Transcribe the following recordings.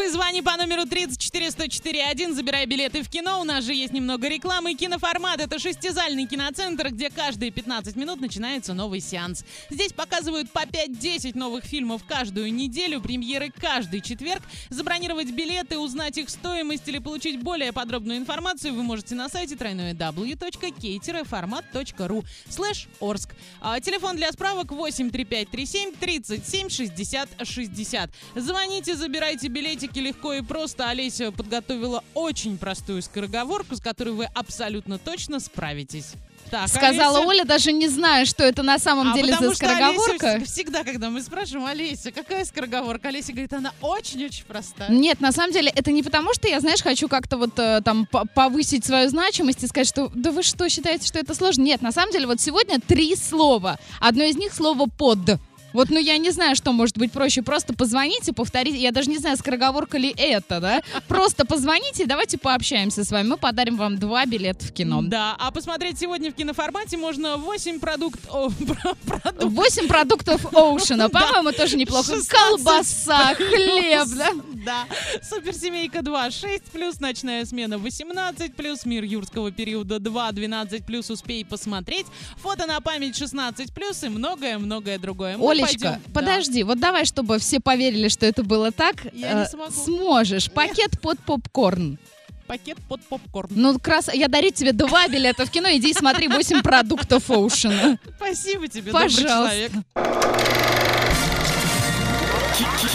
И звони по номеру 34104.1, забирай билеты в кино. У нас же есть немного рекламы. Киноформат — это шестизальный киноцентр, где каждые 15 минут начинается новый сеанс. Здесь показывают по 5-10 новых фильмов каждую неделю, премьеры каждый четверг. Забронировать билеты, узнать их стоимость или получить более подробную информацию вы можете на сайте www.k-format.ru слэш Орск. А, Телефон для справок 83537 37 60 60. Звоните, забирайте билетики легко и просто. Олеся подготовила очень простую скороговорку, с которой вы абсолютно точно справитесь. Так, Сказала Олеся- Оля, даже не зная, что это на самом а деле за Олеся скороговорка. вс- всегда, когда мы спрашиваем, Олеся, какая скороговорка? Олеся говорит, она очень-очень простая. Нет, на самом деле это не потому, что я, знаешь, хочу как-то вот э, там по- повысить свою значимость и сказать, что да вы что, считаете, что это сложно? Нет, на самом деле вот сегодня три слова. Одно из них слово «под». Вот, ну я не знаю, что может быть проще. Просто позвоните, повторите. Я даже не знаю, скороговорка ли это, да? Просто позвоните, давайте пообщаемся с вами. Мы подарим вам два билета в кино. Да, а посмотреть сегодня в киноформате можно 8 продукт... о, про- продуктов. Восемь продуктов Оушена. По-моему, тоже неплохо. 16 Колбаса, хлеб, да? Да. Суперсемейка 2, 6 плюс, ночная смена 18 плюс, мир юрского периода 2, 12 плюс, успей посмотреть, фото на память 16 плюс и многое-многое другое. Мы Олечка, пойдем- Да. подожди, вот давай, чтобы все поверили, что это было так. Я не э, смогу. Сможешь. Пакет под попкорн. Пакет под попкорн. Ну, крас... я дарю тебе два билета в кино, иди и смотри 8 подруг Оушена. Спасибо тебе, добрый Пожалуйста. человек.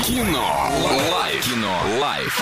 Кино. Лайф. Кино. Лайф.